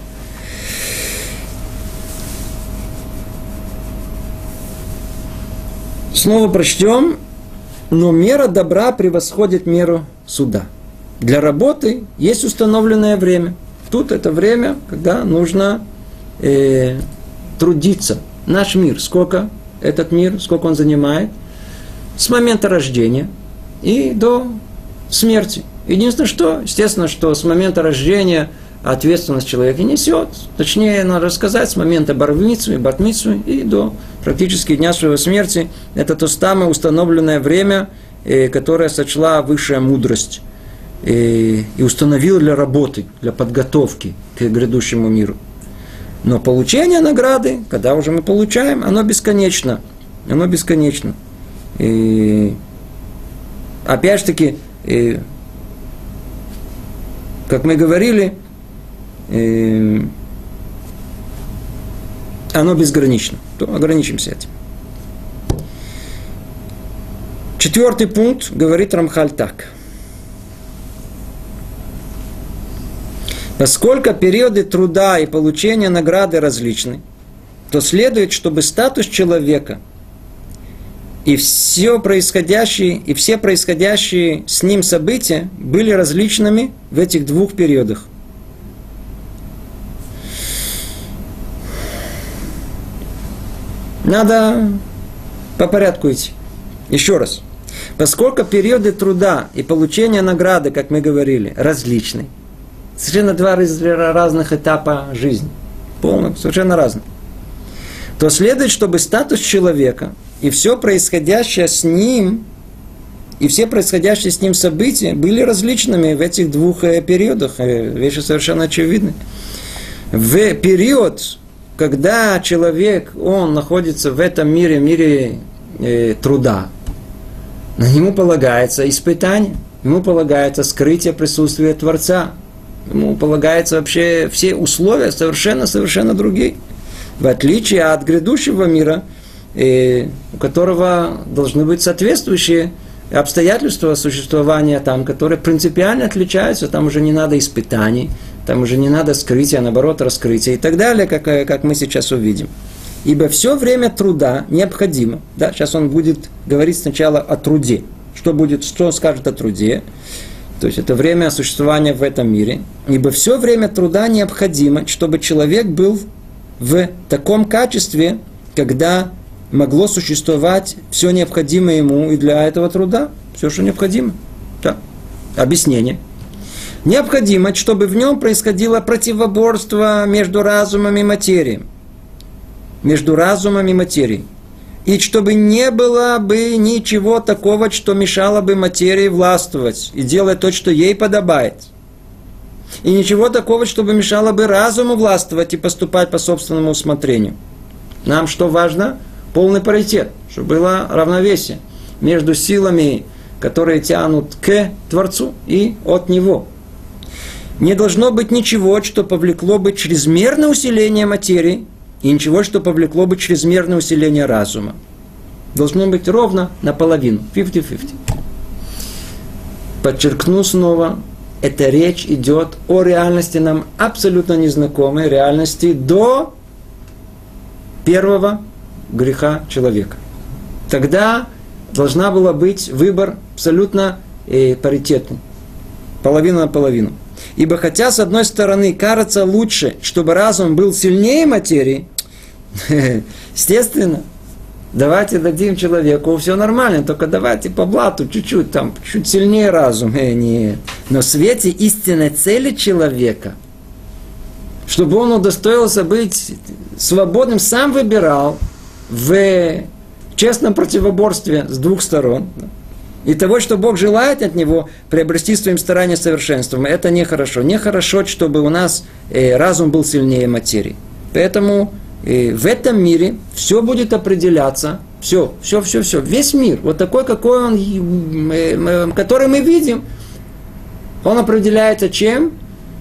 Снова прочтем. Но мера добра превосходит меру суда. Для работы есть установленное время. Тут это время, когда нужно э, трудиться. Наш мир, сколько этот мир, сколько он занимает, с момента рождения и до смерти – Единственное, что, естественно, что с момента рождения ответственность человека несет. Точнее, надо рассказать, с момента барвницу и батмицу и до практически дня своего смерти. Это то самое установленное время, э, которое сочла высшая мудрость э, и установила для работы, для подготовки к грядущему миру. Но получение награды, когда уже мы получаем, оно бесконечно. Оно бесконечно. И опять же таки, э, как мы говорили, э, оно безгранично. То ограничимся этим. Четвертый пункт говорит Рамхаль так. Поскольку периоды труда и получения награды различны, то следует, чтобы статус человека и все происходящие, и все происходящие с ним события были различными в этих двух периодах. Надо по порядку идти. Еще раз. Поскольку периоды труда и получения награды, как мы говорили, различны, совершенно два разных этапа жизни, полных, совершенно разных, то следует, чтобы статус человека – и все происходящее с ним, и все происходящие с ним события были различными в этих двух э, периодах. Э, вещи совершенно очевидны. В период, когда человек, он находится в этом мире, мире э, труда, на нему полагается испытание, ему полагается скрытие присутствия Творца, ему полагается вообще все условия совершенно-совершенно другие. В отличие от грядущего мира – у которого должны быть соответствующие обстоятельства существования там, которые принципиально отличаются, там уже не надо испытаний, там уже не надо скрытия, а наоборот раскрытия и так далее, как, как мы сейчас увидим. Ибо все время труда необходимо. Да, сейчас он будет говорить сначала о труде. Что будет, что он скажет о труде. То есть это время существования в этом мире. Ибо все время труда необходимо, чтобы человек был в таком качестве, когда могло существовать все необходимое ему и для этого труда. Все, что необходимо. Да. Объяснение. Необходимо, чтобы в нем происходило противоборство между разумом и материей. Между разумом и материей. И чтобы не было бы ничего такого, что мешало бы материи властвовать и делать то, что ей подобает. И ничего такого, чтобы мешало бы разуму властвовать и поступать по собственному усмотрению. Нам что важно? Полный паритет, чтобы было равновесие между силами, которые тянут к Творцу и от Него. Не должно быть ничего, что повлекло бы чрезмерное усиление материи, и ничего, что повлекло бы чрезмерное усиление разума. Должно быть ровно наполовину, 50-50. Подчеркну снова, эта речь идет о реальности нам абсолютно незнакомой, реальности до первого греха человека. Тогда должна была быть выбор абсолютно э, паритетный. Половина на половину. Ибо хотя, с одной стороны, кажется лучше, чтобы разум был сильнее материи, естественно, давайте дадим человеку, все нормально, только давайте по блату чуть-чуть, там, чуть сильнее разум. Э, нет. Но в свете истинной цели человека, чтобы он удостоился быть свободным, сам выбирал в честном противоборстве с двух сторон – и того, что Бог желает от него приобрести своим старанием совершенством, это нехорошо. Нехорошо, чтобы у нас э, разум был сильнее материи. Поэтому э, в этом мире все будет определяться, все, все, все, все, весь мир, вот такой, какой он, э, который мы видим, он определяется чем?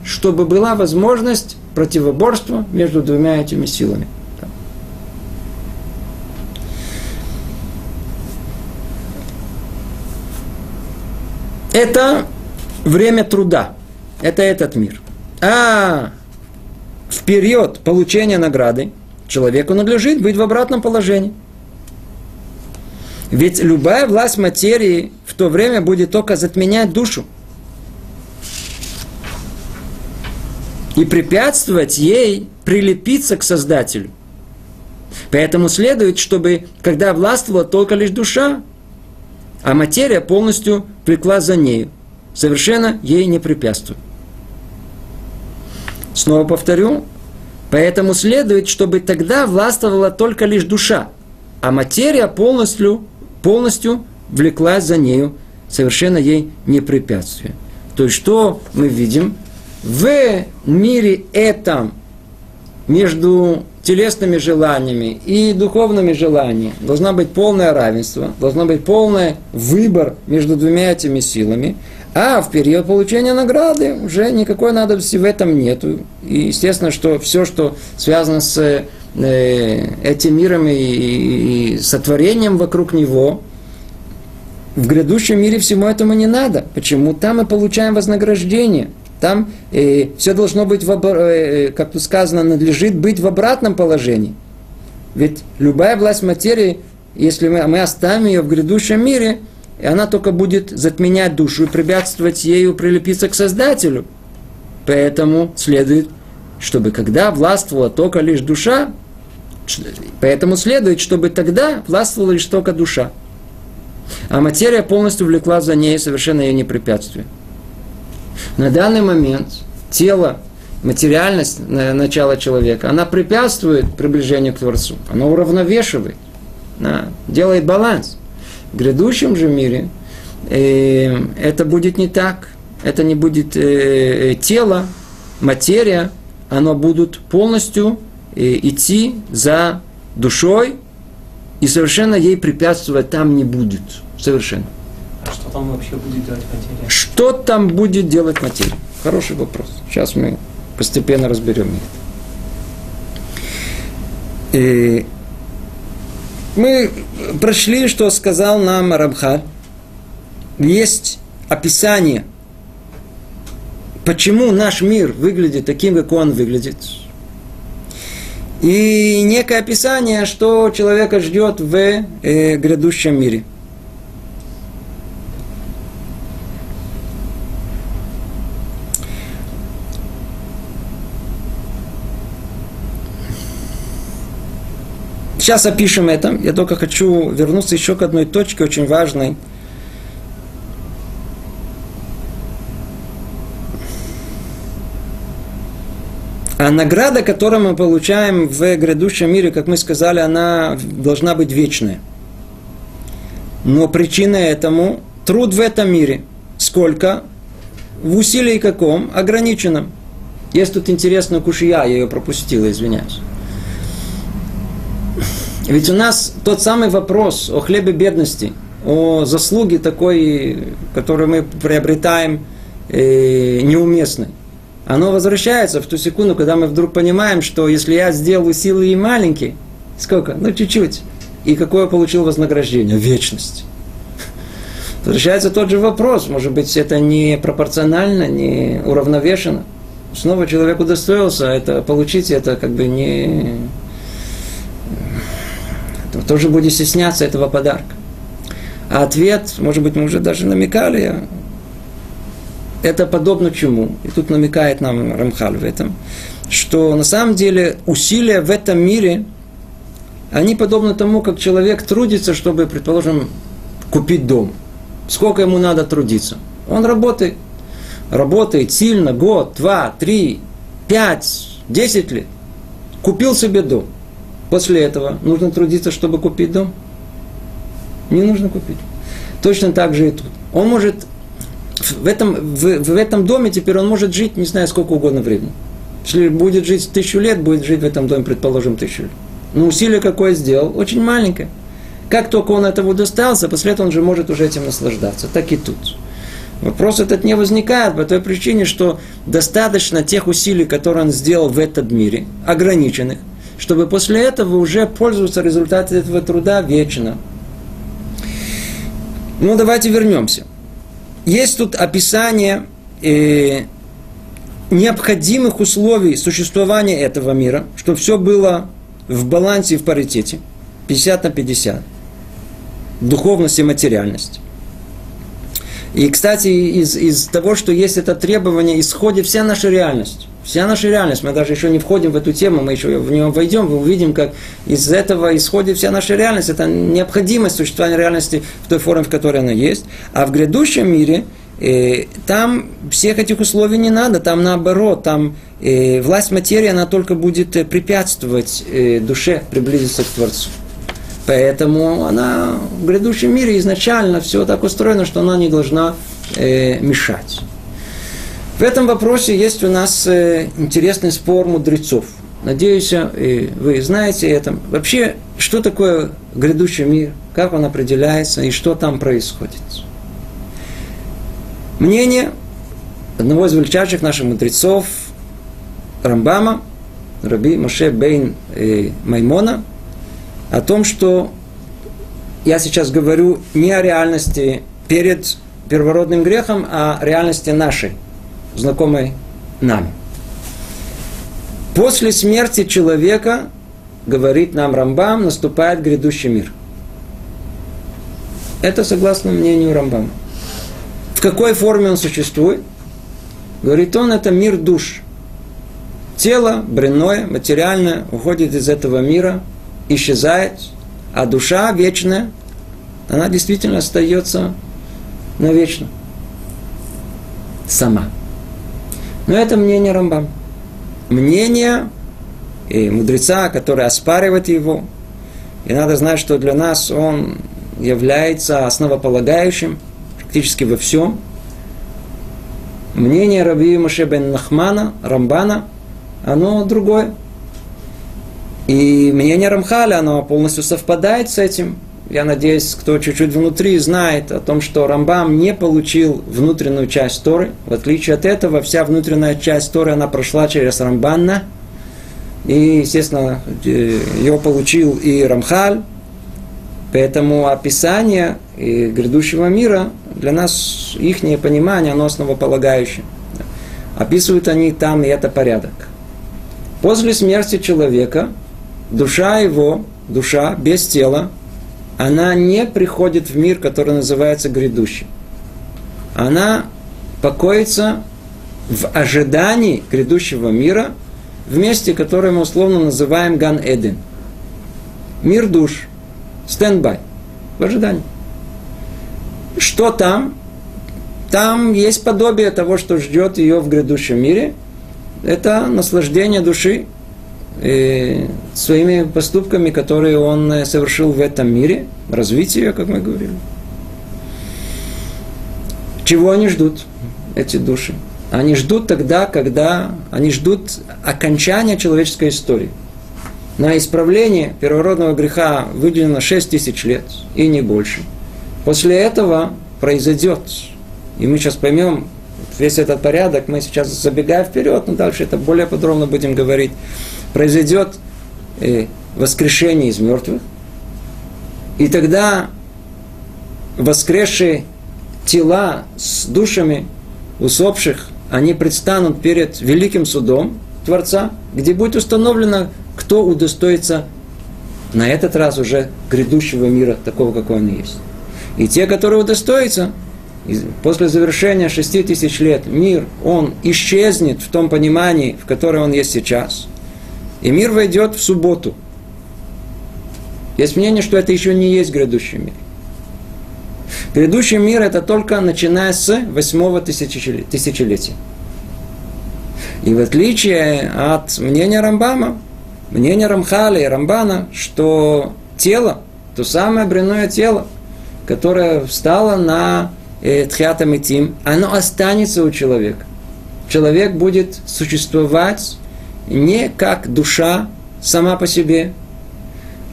Чтобы была возможность противоборства между двумя этими силами. Это время труда. Это этот мир. А в период получения награды человеку надлежит быть в обратном положении. Ведь любая власть материи в то время будет только затменять душу. И препятствовать ей прилепиться к Создателю. Поэтому следует, чтобы, когда властвовала только лишь душа, а материя полностью влекла за нею, совершенно ей не препятствует. Снова повторю, поэтому следует, чтобы тогда властвовала только лишь душа, а материя полностью, полностью влеклась за нею, совершенно ей не препятствуя. То есть, что мы видим? В мире этом между телесными желаниями и духовными желаниями должна быть полное равенство, должно быть полный выбор между двумя этими силами, а в период получения награды уже никакой надобности в этом нету. И естественно, что все, что связано с э, этим миром и сотворением вокруг него, в грядущем мире всему этому не надо. Почему? Там мы получаем вознаграждение – там э, все должно быть, в, э, как тут сказано, надлежит быть в обратном положении. Ведь любая власть материи, если мы, мы оставим ее в грядущем мире, она только будет затменять душу и препятствовать ею прилепиться к Создателю. Поэтому следует, чтобы когда властвовала только лишь душа, поэтому следует, чтобы тогда властвовала лишь только душа. А материя полностью влекла за ней совершенно ее не препятствие. На данный момент тело, материальность начала человека, она препятствует приближению к Творцу. Она уравновешивает, она делает баланс. В грядущем же мире э, это будет не так. Это не будет э, э тело, материя, оно будут полностью э, идти за душой, и совершенно ей препятствовать там не будет. Совершенно. Что там вообще будет делать материя? Что там будет делать материя? Хороший вопрос. Сейчас мы постепенно разберем это. И мы прошли, что сказал нам Рабхаль. Есть описание, почему наш мир выглядит таким, как он выглядит. и некое описание, что человека ждет в э, грядущем мире. Сейчас опишем это. Я только хочу вернуться еще к одной точке очень важной. А награда, которую мы получаем в грядущем мире, как мы сказали, она должна быть вечная. Но причина этому труд в этом мире. Сколько? В усилии каком? Ограниченном. Есть тут интересная кушия, я ее пропустил, извиняюсь. Ведь у нас тот самый вопрос о хлебе бедности, о заслуге такой, которую мы приобретаем, э, неуместной. Оно возвращается в ту секунду, когда мы вдруг понимаем, что если я сделал силы и маленькие, сколько? Ну, чуть-чуть. И какое получил вознаграждение? Вечность. Возвращается тот же вопрос. Может быть, это не пропорционально, не уравновешено. Снова человек удостоился это получить, это как бы не то тоже будет стесняться этого подарка. А ответ, может быть, мы уже даже намекали, это подобно чему? И тут намекает нам Рамхаль в этом, что на самом деле усилия в этом мире, они подобны тому, как человек трудится, чтобы, предположим, купить дом. Сколько ему надо трудиться? Он работает. Работает сильно, год, два, три, пять, десять лет. Купил себе дом. После этого нужно трудиться, чтобы купить дом? Не нужно купить. Точно так же и тут. Он может в этом, в, в этом доме теперь он может жить, не знаю, сколько угодно времени. Если будет жить тысячу лет, будет жить в этом доме, предположим, тысячу лет. Но усилие какое сделал? Очень маленькое. Как только он этого достался, после этого он же может уже этим наслаждаться. Так и тут. Вопрос этот не возникает по той причине, что достаточно тех усилий, которые он сделал в этом мире, ограниченных, чтобы после этого уже пользоваться результатами этого труда вечно. Ну, давайте вернемся. Есть тут описание э, необходимых условий существования этого мира, чтобы все было в балансе и в паритете. 50 на 50. Духовность и материальность. И, кстати, из, из того, что есть это требование, исходит вся наша реальность. Вся наша реальность, мы даже еще не входим в эту тему, мы еще в нее войдем, мы увидим, как из этого исходит вся наша реальность. Это необходимость существования реальности в той форме, в которой она есть. А в грядущем мире э, там всех этих условий не надо, там наоборот, там э, власть материи, она только будет э, препятствовать э, душе приблизиться к Творцу. Поэтому она в грядущем мире изначально все так устроено, что она не должна э, мешать. В этом вопросе есть у нас э, интересный спор мудрецов. Надеюсь, э, вы знаете это. Вообще, что такое грядущий мир, как он определяется и что там происходит. Мнение одного из величайших наших мудрецов, Рамбама, Раби Моше Бейн э, Маймона, о том, что я сейчас говорю не о реальности перед первородным грехом, а о реальности нашей – знакомой нам. После смерти человека, говорит нам Рамбам, наступает грядущий мир. Это согласно мнению Рамбама. В какой форме он существует? Говорит он, это мир душ. Тело, бренное, материальное, уходит из этого мира, исчезает, а душа вечная, она действительно остается навечно. Сама. Но это мнение Рамбам. Мнение и мудреца, который оспаривает его. И надо знать, что для нас он является основополагающим практически во всем. Мнение Раби Маше бен Нахмана, Рамбана, оно другое. И мнение Рамхаля, оно полностью совпадает с этим я надеюсь, кто чуть-чуть внутри знает о том, что Рамбам не получил внутреннюю часть Торы. В отличие от этого, вся внутренняя часть Торы, она прошла через Рамбанна. И, естественно, ее получил и Рамхаль. Поэтому описание грядущего мира для нас, их понимание, оно основополагающее. Описывают они там, и это порядок. После смерти человека душа его, душа без тела, она не приходит в мир, который называется грядущий. Она покоится в ожидании грядущего мира в месте, которое мы условно называем Ган-Эден. Мир душ. Standby. В ожидании. Что там? Там есть подобие того, что ждет ее в грядущем мире. Это наслаждение души своими поступками, которые он э, совершил в этом мире, развитие, как мы говорили. Чего они ждут, эти души? Они ждут тогда, когда они ждут окончания человеческой истории. На исправление первородного греха выделено 6 тысяч лет и не больше. После этого произойдет, и мы сейчас поймем весь этот порядок, мы сейчас забегаем вперед, но дальше это более подробно будем говорить, произойдет э, воскрешение из мертвых, и тогда воскресшие тела с душами усопших, они предстанут перед великим судом Творца, где будет установлено, кто удостоится на этот раз уже грядущего мира, такого, какой он есть. И те, которые удостоятся, после завершения шести тысяч лет мир, он исчезнет в том понимании, в котором он есть сейчас. И мир войдет в субботу. Есть мнение, что это еще не есть грядущий мир. Грядущий мир это только начиная с восьмого тысячелетия. И в отличие от мнения Рамбама, мнения Рамхали и Рамбана, что тело, то самое бренное тело, которое встало на э, Тхиатам и Тим, оно останется у человека. Человек будет существовать не как душа сама по себе,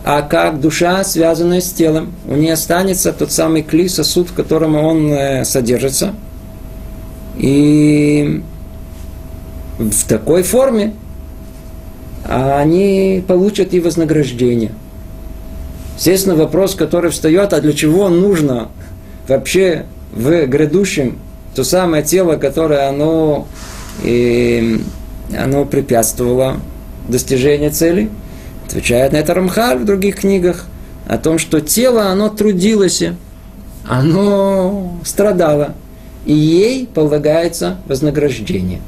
а как душа, связанная с телом. У нее останется тот самый кли, сосуд, в котором он э, содержится. И в такой форме они получат и вознаграждение. Естественно, вопрос, который встает, а для чего нужно вообще в грядущем то самое тело, которое оно, и, оно препятствовало достижению цели – Отвечает на это Рамхаль в других книгах о том, что тело, оно трудилось, оно страдало, и ей полагается вознаграждение.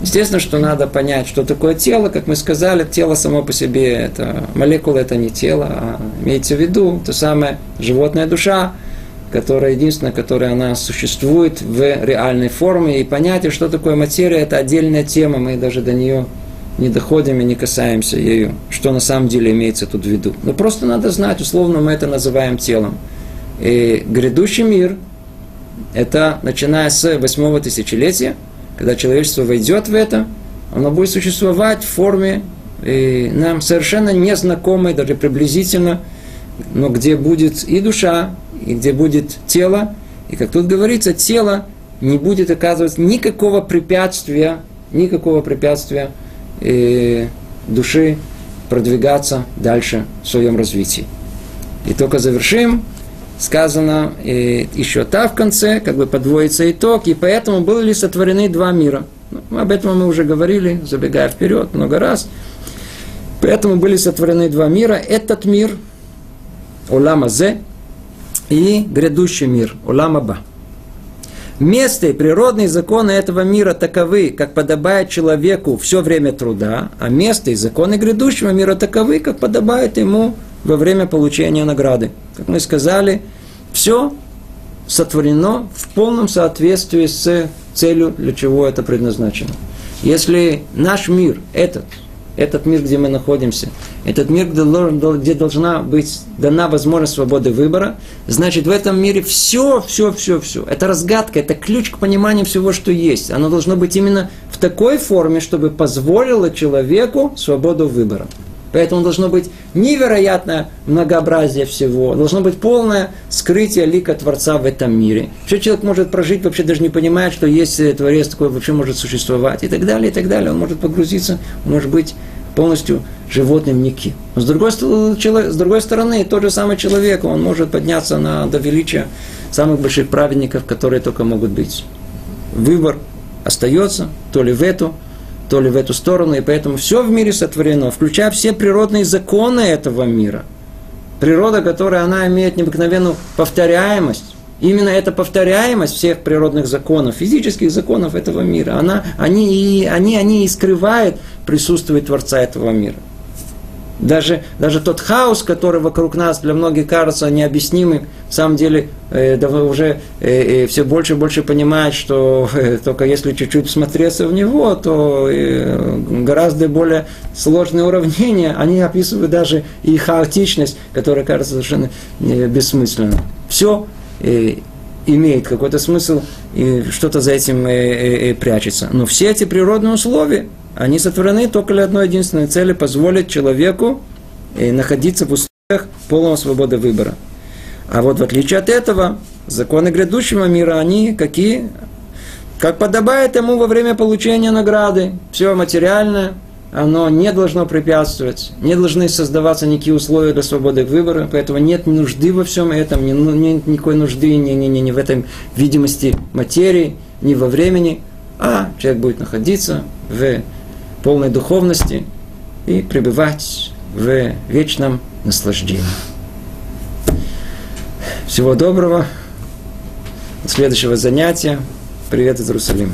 Естественно, что надо понять, что такое тело, как мы сказали, тело само по себе, это молекула, это не тело, а имеется в виду то самое животная душа, которая единственная, которая она существует в реальной форме, и понятие, что такое материя, это отдельная тема, мы даже до нее не доходим и не касаемся ею, что на самом деле имеется тут в виду. Но просто надо знать, условно мы это называем телом. И грядущий мир, это начиная с восьмого тысячелетия, когда человечество войдет в это, оно будет существовать в форме нам совершенно незнакомой, даже приблизительно, но где будет и душа, и где будет тело, и как тут говорится, тело не будет оказывать никакого препятствия, никакого препятствия э, души продвигаться дальше в своем развитии. И только завершим, сказано э, еще та в конце, как бы подводится итог, и поэтому были сотворены два мира. Ну, об этом мы уже говорили, забегая вперед много раз. Поэтому были сотворены два мира. Этот мир, Олама Зе, и грядущий мир, Олама Ба. Место и природные законы этого мира таковы, как подобает человеку все время труда, а место и законы грядущего мира таковы, как подобает ему во время получения награды. Как мы сказали, все сотворено в полном соответствии с целью, для чего это предназначено. Если наш мир, этот, этот мир, где мы находимся, этот мир, где должна быть дана возможность свободы выбора, значит, в этом мире все, все, все, все. Это разгадка, это ключ к пониманию всего, что есть. Оно должно быть именно в такой форме, чтобы позволило человеку свободу выбора. Поэтому должно быть невероятное многообразие всего, должно быть полное скрытие лика Творца в этом мире. Что человек может прожить, вообще даже не понимая, что есть Творец такой, вообще может существовать, и так далее, и так далее. Он может погрузиться, он может быть полностью животным никаким. Но с другой, с другой стороны, тот же самый человек, он может подняться на, до величия самых больших праведников, которые только могут быть. Выбор остается, то ли в эту то ли в эту сторону, и поэтому все в мире сотворено, включая все природные законы этого мира. Природа, которая она имеет необыкновенную повторяемость, Именно эта повторяемость всех природных законов, физических законов этого мира, она, они, они, они и скрывают присутствие Творца этого мира. Даже, даже тот хаос, который вокруг нас для многих кажется необъяснимым, в самом деле э, уже э, э, все больше и больше понимают, что э, только если чуть-чуть смотреться в него, то э, гораздо более сложные уравнения, они описывают даже и хаотичность, которая кажется совершенно э, бессмысленной. Все э, имеет какой-то смысл, и что-то за этим э, э, э, прячется. Но все эти природные условия, они сотворены только для одной единственной цели – позволить человеку э, находиться в условиях полного свободы выбора. А вот в отличие от этого, законы грядущего мира, они какие? Как подобает ему во время получения награды. Все материальное, оно не должно препятствовать, не должны создаваться никакие условия для свободы выбора, поэтому нет нужды во всем этом, ну, нет никакой нужды ни, ни, ни, ни в этом видимости материи, ни во времени, а человек будет находиться в полной духовности и пребывать в вечном наслаждении. Всего доброго. До следующего занятия. Привет из Иерусалима.